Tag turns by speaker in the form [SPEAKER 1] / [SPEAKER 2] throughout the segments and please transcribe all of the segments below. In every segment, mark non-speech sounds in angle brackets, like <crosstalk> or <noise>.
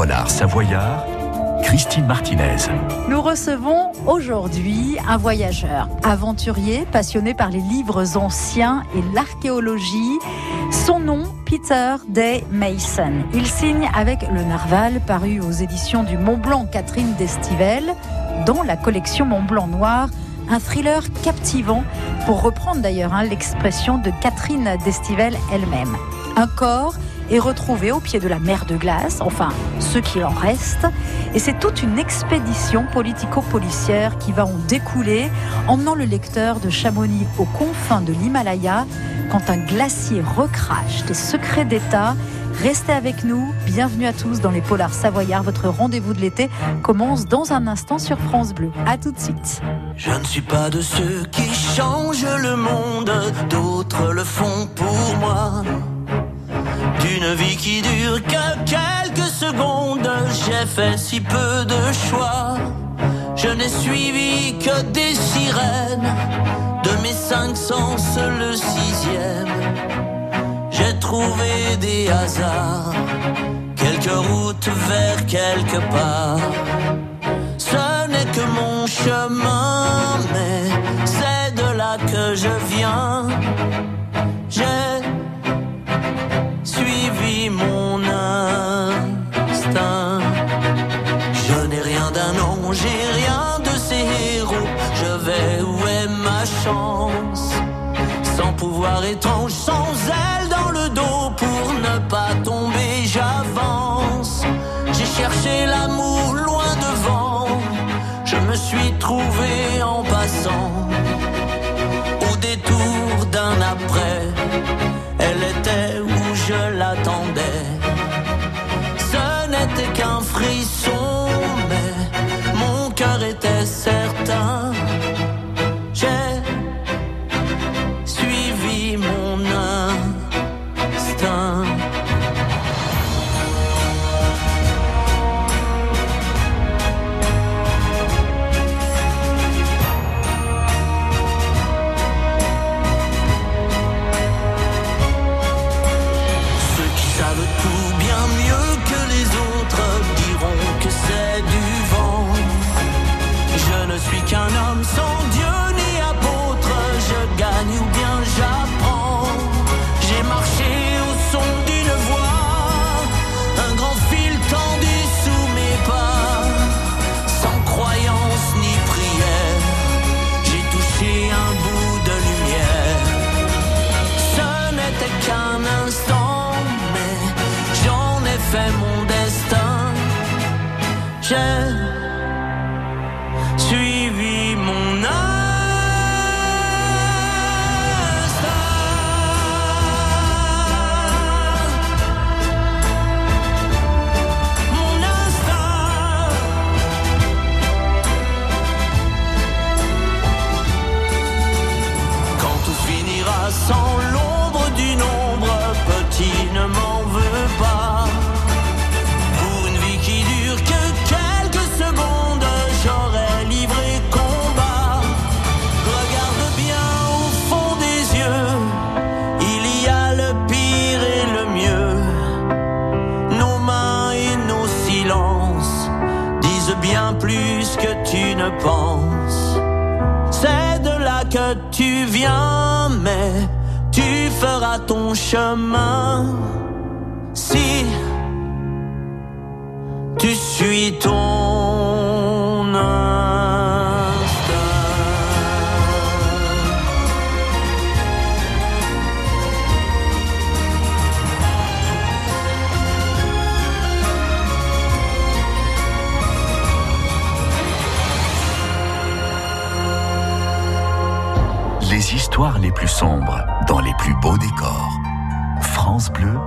[SPEAKER 1] polars savoyards, Christine Martinez.
[SPEAKER 2] Nous recevons aujourd'hui un voyageur, aventurier, passionné par les livres anciens et l'archéologie. Son nom, Peter Day Mason. Il signe avec Le Narval, paru aux éditions du Mont Blanc Catherine d'Estivelle, dans la collection Mont Blanc Noir un thriller captivant, pour reprendre d'ailleurs hein, l'expression de Catherine Destivelle elle-même. Un corps est retrouvé au pied de la mer de glace, enfin ce qu'il en reste, et c'est toute une expédition politico-policière qui va en découler, emmenant le lecteur de Chamonix aux confins de l'Himalaya, quand un glacier recrache des secrets d'État Restez avec nous. Bienvenue à tous dans les Polars Savoyards. Votre rendez-vous de l'été commence dans un instant sur France Bleu. À tout de suite.
[SPEAKER 3] Je ne suis pas de ceux qui changent le monde, d'autres le font pour moi. D'une vie qui dure que quelques secondes, j'ai fait si peu de choix. Je n'ai suivi que des sirènes, de mes cinq sens le sixième j'ai trouvé des hasards, quelques routes vers quelque part. Ce n'est que mon chemin, mais c'est de là que je viens. Sans pouvoir étrange, sans elle pour ne pas tomber, j'avance. J'ai cherché l'amour loin devant, je me suis trouvé en passant. Ton chemin. Si tu suis ton
[SPEAKER 1] les plus sombres dans les plus beaux décors. France Bleu,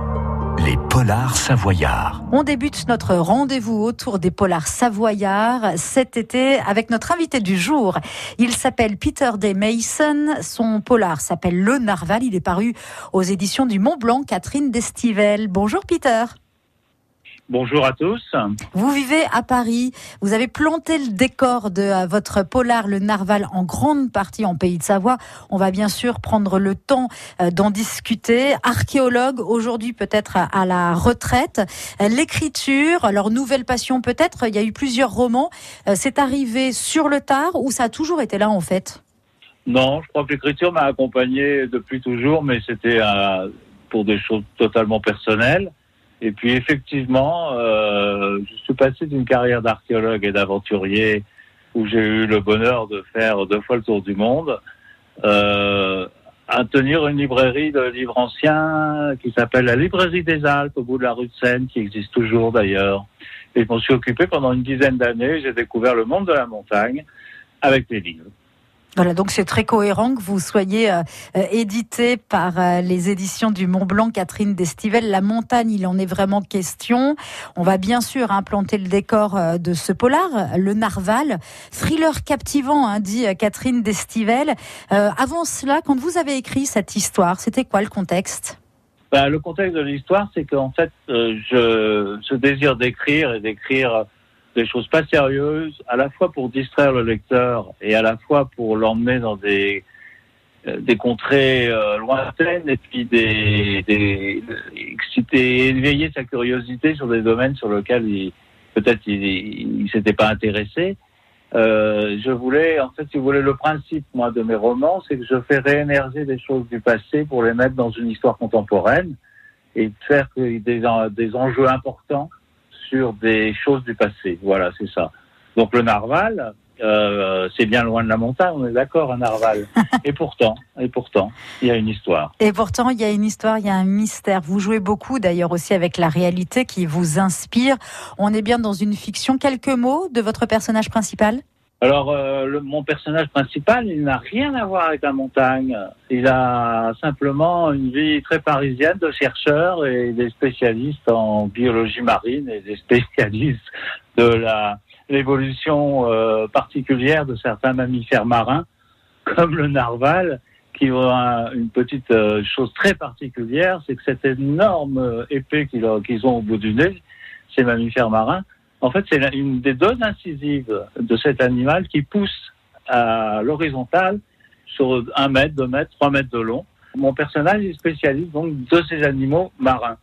[SPEAKER 1] les polars savoyards.
[SPEAKER 2] On débute notre rendez-vous autour des polars savoyards cet été avec notre invité du jour. Il s'appelle Peter Day Mason. Son polar s'appelle Le Narval. Il est paru aux éditions du Mont Blanc, Catherine Destivelle. Bonjour Peter.
[SPEAKER 4] Bonjour à tous.
[SPEAKER 2] Vous vivez à Paris. Vous avez planté le décor de euh, votre polar, le Narval, en grande partie en Pays de Savoie. On va bien sûr prendre le temps euh, d'en discuter. Archéologue, aujourd'hui peut-être à la retraite. Euh, l'écriture, leur nouvelle passion peut-être. Il y a eu plusieurs romans. C'est arrivé sur le tard ou ça a toujours été là en fait?
[SPEAKER 4] Non, je crois que l'écriture m'a accompagné depuis toujours, mais c'était pour des choses totalement personnelles. Et puis effectivement, euh, je suis passé d'une carrière d'archéologue et d'aventurier où j'ai eu le bonheur de faire deux fois le tour du monde, euh, à tenir une librairie de livres anciens qui s'appelle la Librairie des Alpes au bout de la rue de Seine, qui existe toujours d'ailleurs. Et je m'en suis occupé pendant une dizaine d'années. J'ai découvert le monde de la montagne avec des livres.
[SPEAKER 2] Voilà, donc c'est très cohérent que vous soyez euh, euh, édité par euh, les éditions du Mont Blanc, Catherine Destivelle. La montagne, il en est vraiment question. On va bien sûr implanter le décor de ce polar, le Narval. Thriller captivant, hein, dit Catherine Destivelle. avant cela, quand vous avez écrit cette histoire, c'était quoi le contexte?
[SPEAKER 4] Ben, Le contexte de l'histoire, c'est qu'en fait, je, ce désir d'écrire et d'écrire des choses pas sérieuses, à la fois pour distraire le lecteur et à la fois pour l'emmener dans des euh, des contrées euh, lointaines et puis des, des exciter, éveiller sa curiosité sur des domaines sur lesquels il peut-être il, il, s'était pas intéressé. Euh, je voulais, en fait, si vous voulez, le principe moi de mes romans, c'est que je fais réémerger des choses du passé pour les mettre dans une histoire contemporaine et faire des, des enjeux importants sur des choses du passé. Voilà, c'est ça. Donc le narval, euh, c'est bien loin de la montagne, on est d'accord, un narval. <laughs> et pourtant, et pourtant, il y a une histoire.
[SPEAKER 2] Et pourtant, il y a une histoire, il y a un mystère. Vous jouez beaucoup d'ailleurs aussi avec la réalité qui vous inspire. On est bien dans une fiction. Quelques mots de votre personnage principal?
[SPEAKER 4] Alors, euh, mon personnage principal, il n'a rien à voir avec la montagne. Il a simplement une vie très parisienne de chercheurs et des spécialistes en biologie marine et des spécialistes de la l'évolution euh, particulière de certains mammifères marins, comme le narval, qui ont une petite euh, chose très particulière, c'est que cette énorme épée qu'ils ont au bout du nez, ces mammifères marins, en fait, c'est une des deux incisives de cet animal qui pousse à l'horizontale sur un mètre, deux mètres, trois mètres de long. Mon personnage est spécialiste donc de ces animaux marins.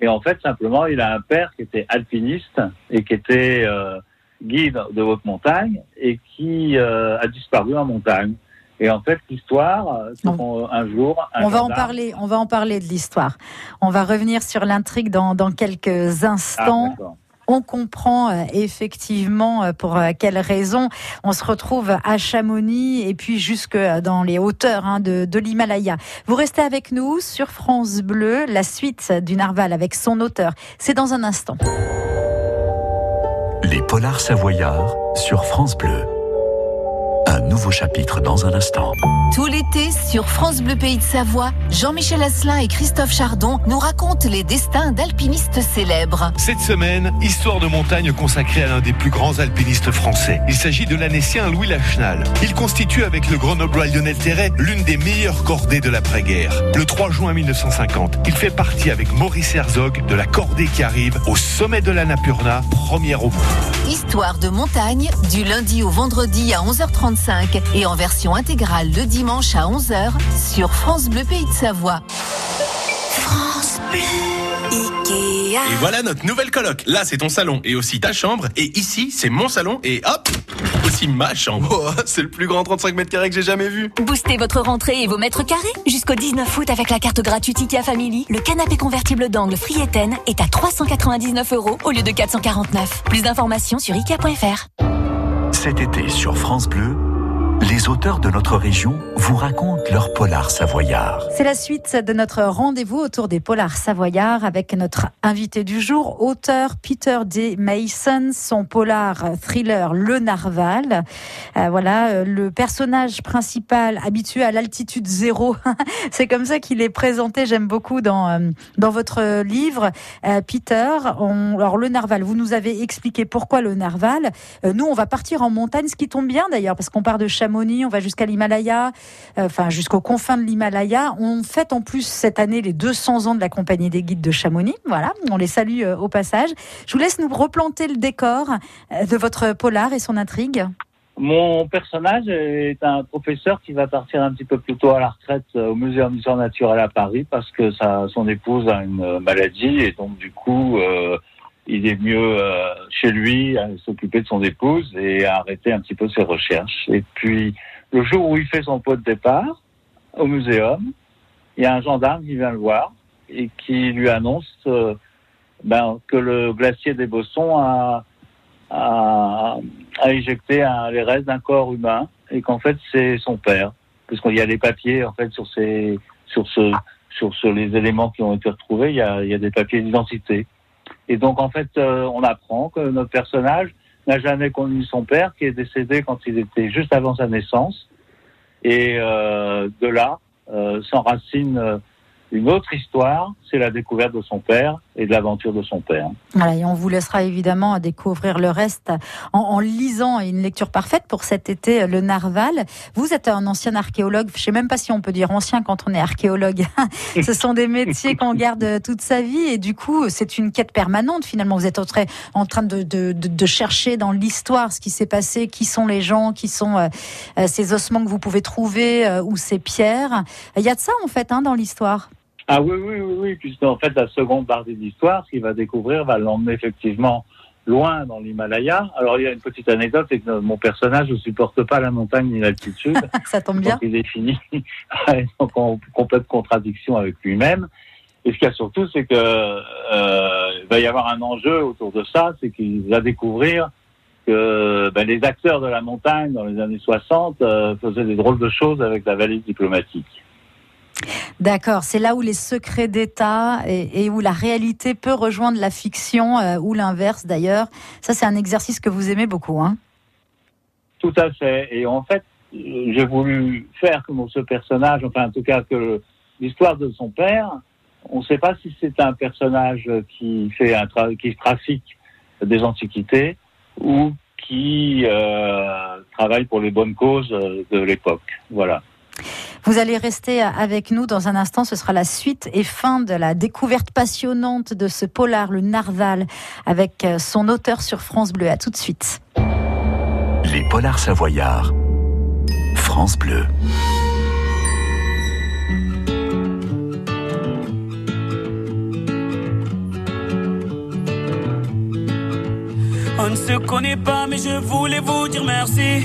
[SPEAKER 4] Et en fait, simplement, il a un père qui était alpiniste et qui était euh, guide de haute montagne et qui euh, a disparu en montagne. Et en fait, l'histoire, c'est un jour.
[SPEAKER 2] on va en parler. On va en parler de l'histoire. On va revenir sur l'intrigue dans, dans quelques instants. Ah, on comprend euh, effectivement euh, pour euh, quelles raisons on se retrouve à Chamonix et puis jusque dans les hauteurs hein, de, de l'Himalaya. Vous restez avec nous sur France Bleu, la suite du Narval avec son auteur. C'est dans un instant.
[SPEAKER 1] Les polars savoyards sur France Bleu. Nouveau chapitre dans un instant.
[SPEAKER 5] Tout l'été, sur France Bleu Pays de Savoie, Jean-Michel Asselin et Christophe Chardon nous racontent les destins d'alpinistes célèbres.
[SPEAKER 6] Cette semaine, histoire de montagne consacrée à l'un des plus grands alpinistes français. Il s'agit de l'annécien Louis Lachenal. Il constitue avec le grenoblois Lionel Terret l'une des meilleures cordées de l'après-guerre. Le 3 juin 1950, il fait partie avec Maurice Herzog de la cordée qui arrive au sommet de la Napurna, première au monde.
[SPEAKER 5] Histoire de montagne, du lundi au vendredi à 11h35 et en version intégrale le dimanche à 11h sur France Bleu Pays de Savoie.
[SPEAKER 7] France Bleu. Ikea.
[SPEAKER 8] Et voilà notre nouvelle coloc. Là, c'est ton salon et aussi ta chambre. Et ici, c'est mon salon et hop, Oh, c'est le plus grand 35 mètres carrés que j'ai jamais vu.
[SPEAKER 7] Boostez votre rentrée et vos mètres carrés. Jusqu'au 19 août avec la carte gratuite Ikea Family, le canapé convertible d'angle Frieten est à 399 euros au lieu de 449. Plus d'informations sur Ikea.fr.
[SPEAKER 1] Cet été sur France Bleu, les auteurs de notre région vous racontent leur polar savoyard.
[SPEAKER 2] C'est la suite de notre rendez-vous autour des polars savoyards avec notre invité du jour, auteur Peter D. Mason, son polar thriller Le Narval. Euh, voilà, euh, le personnage principal habitué à l'altitude zéro. <laughs> C'est comme ça qu'il est présenté, j'aime beaucoup dans, euh, dans votre livre. Peter, alors Le Narval, vous nous avez expliqué pourquoi Le Narval. nous, on va partir en montagne, ce qui tombe bien d'ailleurs, parce qu'on part de Chamonix on va jusqu'à l'Himalaya. enfin jusqu'aux confins de l'Himalaya. On fête en plus cette année les 200 ans de la compagnie des guides de Chamonix. Voilà, on les salue au passage. Je vous laisse nous replanter le décor de votre polar et son intrigue.
[SPEAKER 4] Mon personnage est un professeur qui va partir un petit peu plus tôt à la retraite au Muséum d'histoire naturelle à Paris parce que son épouse a une maladie et donc du coup euh, il est mieux euh, chez lui à s'occuper de son épouse et à arrêter un petit peu ses recherches. Et puis le jour où il fait son pot de départ au muséum, il y a un gendarme qui vient le voir et qui lui annonce euh, ben, que le glacier des Bossons a à éjecter un, les restes d'un corps humain et qu'en fait c'est son père, puisqu'il y a les papiers en fait sur ces, sur ce, sur ce, les éléments qui ont été retrouvés, il y a, il y a des papiers d'identité. Et donc en fait euh, on apprend que notre personnage n'a jamais connu son père, qui est décédé quand il était juste avant sa naissance, et euh, de là euh, s'enracine une autre histoire, c'est la découverte de son père et de l'aventure de son père.
[SPEAKER 2] Voilà, et on vous laissera évidemment découvrir le reste en, lisant une lecture parfaite pour cet été, le Narval. Vous êtes un ancien archéologue, je sais même pas si on peut dire ancien quand on est archéologue. <laughs> Ce sont des métiers qu'on garde toute sa vie et du coup, c'est une quête permanente finalement. Vous êtes en train, de, chercher dans l'histoire ce qui s'est passé, qui sont les gens, qui sont euh, ces ossements que vous pouvez trouver euh, ou ces pierres. Il y a de ça en fait hein, dans l'histoire.
[SPEAKER 4] Ah oui, oui, oui, oui, puisqu'en fait, la seconde partie de l'histoire, ce qu'il va découvrir va l'emmener effectivement loin dans l'Himalaya. Alors, il y a une petite anecdote, c'est que mon personnage ne supporte pas la montagne ni l'altitude. <laughs>
[SPEAKER 2] Ça tombe bien.
[SPEAKER 4] Donc, il est fini <laughs> donc en complète contradiction avec lui-même. Et ce qu'il y a surtout, c'est que euh, il va y avoir un enjeu autour de ça, c'est qu'il va découvrir que ben, les acteurs de la montagne dans les années 60 euh, faisaient des drôles de choses avec la valise diplomatique.
[SPEAKER 2] D'accord, c'est là où les secrets d'État et, où la réalité peut rejoindre la fiction euh, ou l'inverse d'ailleurs. Ça, c'est un exercice que vous aimez beaucoup, hein
[SPEAKER 4] Tout à fait. Et en fait, j'ai voulu faire comme ce personnage, enfin en tout cas que l'histoire de son père, on ne sait pas si c'est un personnage qui fait un qui trafique des antiquités ou qui euh, travaille pour les bonnes causes de l'époque. Voilà.
[SPEAKER 2] Vous allez rester avec nous dans un instant. Ce sera la suite et fin de la découverte passionnante de ce polar, le Narval, avec son auteur sur France Bleu. À tout de suite.
[SPEAKER 1] Les polars savoyards. France Bleu.
[SPEAKER 9] On ne se connaît pas, mais je voulais vous dire merci.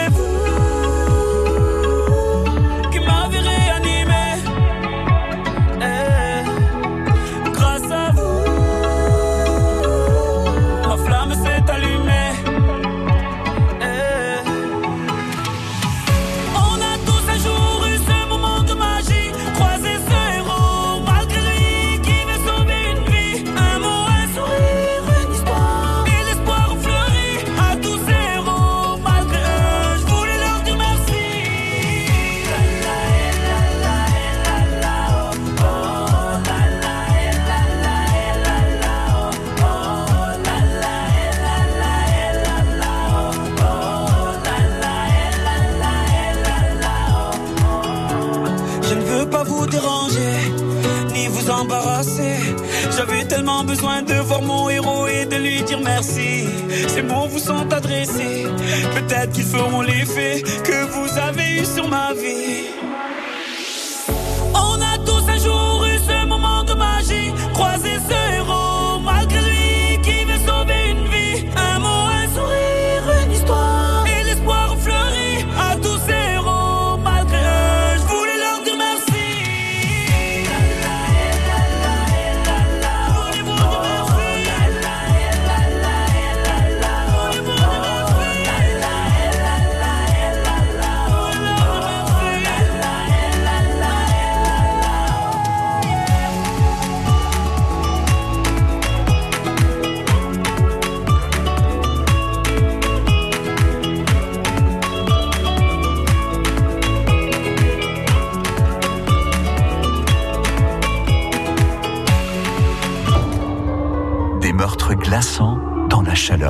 [SPEAKER 9] peut-être qu'ils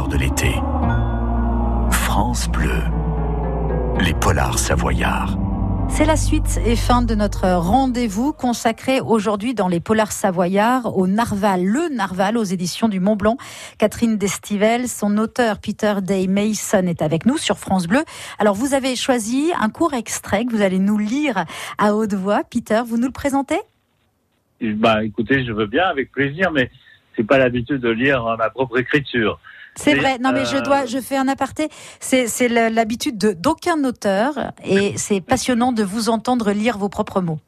[SPEAKER 1] chaleur de l'été. France Bleu. Les polars savoyards.
[SPEAKER 2] C'est la suite et fin de notre rendez-vous consacré aujourd'hui dans les Polars Savoyards au Narval, le Narval aux éditions du Mont Blanc. Catherine Destivelle, son auteur Peter Day Mason est avec nous sur France Bleu. Alors vous avez choisi un court extrait que vous allez nous lire à haute voix. Peter, vous nous le présentez?
[SPEAKER 4] Bah, écoutez, je veux bien, avec plaisir, mais c'est pas l'habitude de lire ma propre écriture.
[SPEAKER 2] C'est vrai. Non, mais je
[SPEAKER 4] euh,
[SPEAKER 2] dois, je fais un aparté. C'est, l'habitude de- d'aucun auteur et c'est passionnant de vous entendre lire vos propres mots.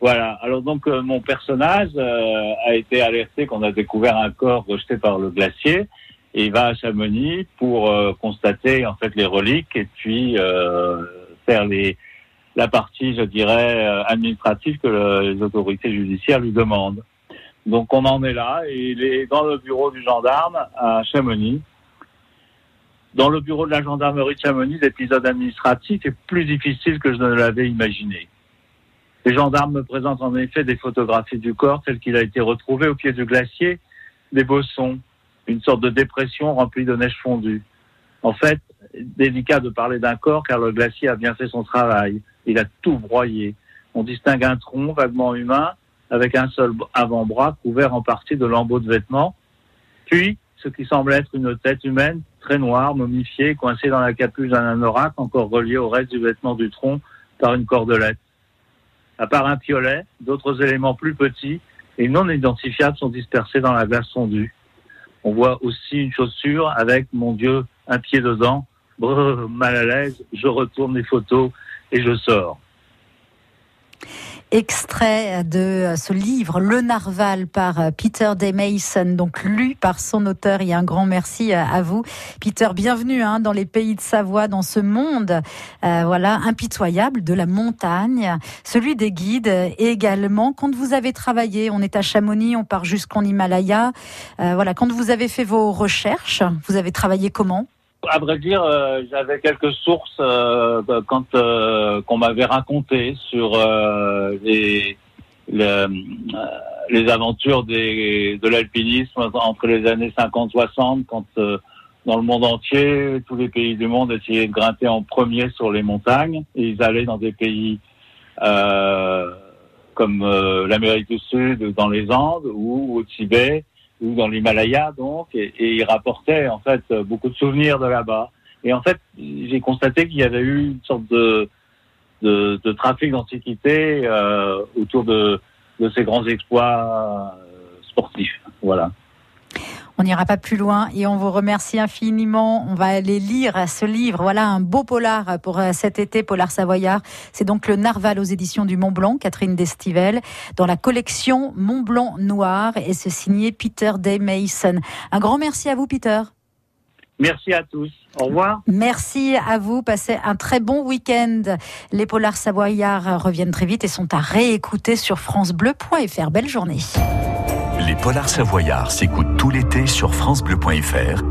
[SPEAKER 4] Voilà. Alors donc euh, mon personnage euh, a été alerté qu'on a découvert un corps rejeté par le glacier et il va à Chamonix pour euh, constater en fait les reliques et puis faire les la partie, je dirais, administrative que le- les autorités judiciaires lui demandent. Donc on en est là et il est dans le bureau du gendarme à Chamonix. Dans le bureau de la gendarmerie de Chamonix, l'épisode administratif est plus difficile que je ne l'avais imaginé. Les gendarmes me présentent en effet des photographies du corps tel qu'il a été retrouvé au pied du glacier, des bossons, une sorte de dépression remplie de neige fondue. En fait, délicat de parler d'un corps car le glacier a bien fait son travail. Il a tout broyé. On distingue un tronc vaguement humain avec un seul avant-bras couvert en partie de lambeaux de vêtements, puis ce qui semble être une tête humaine très noire, momifiée, coincée dans la capuche d'un anorak encore relié au reste du vêtement du tronc par une cordelette. À part un piolet, d'autres éléments plus petits et non identifiables sont dispersés dans la glace fondue. On voit aussi une chaussure avec, mon Dieu, un pied dedans. Brrr, mal à l'aise, je retourne les photos et je sors.
[SPEAKER 2] Extrait de ce livre Le Narval par Peter Day Mason, donc lu par son auteur. Et un grand merci à vous, Peter. Bienvenue hein, dans les pays de Savoie, dans ce monde, euh, voilà, impitoyable de la montagne, celui des guides également. Quand vous avez travaillé, on est à Chamonix, on part jusqu'en Himalaya. Euh, voilà, quand vous avez fait vos recherches, vous avez travaillé comment?
[SPEAKER 4] À vrai dire, euh, j'avais quelques sources euh, quand euh, qu'on m'avait raconté sur euh, les le- euh, les aventures des, de l'alpinisme entre les années 50-60, quand dans le monde entier, tous les pays du monde essayaient de grimper en premier sur les montagnes, et ils allaient dans des pays comme l'Amérique du Sud, dans les Andes ou au Tibet ou dans l'Himalaya donc, et, ils rapportaient en fait beaucoup de souvenirs de là-bas. Et en fait, j'ai constaté qu'il y avait eu une sorte de de, de trafic d'antiquité euh, autour de, de ces grands exploits euh, sportifs. Voilà.
[SPEAKER 2] On n'ira pas plus loin et on vous remercie infiniment. On va aller lire ce livre. Voilà un beau polar pour euh, cet été, Polar Savoyard. C'est donc le Narval aux éditions du Mont Blanc, Catherine Destivelle, dans la collection Mont Blanc Noir et c'est signé Peter Day Mason. Un grand merci à vous, Peter.
[SPEAKER 4] Merci à tous. Au revoir.
[SPEAKER 2] Merci à vous. Passez un très bon week-end. Les Polars Savoyards reviennent très vite et sont à réécouter sur FranceBleu.fr. Belle journée.
[SPEAKER 1] Les polars savoyards s'écoutent tout l'été sur francebleu.fr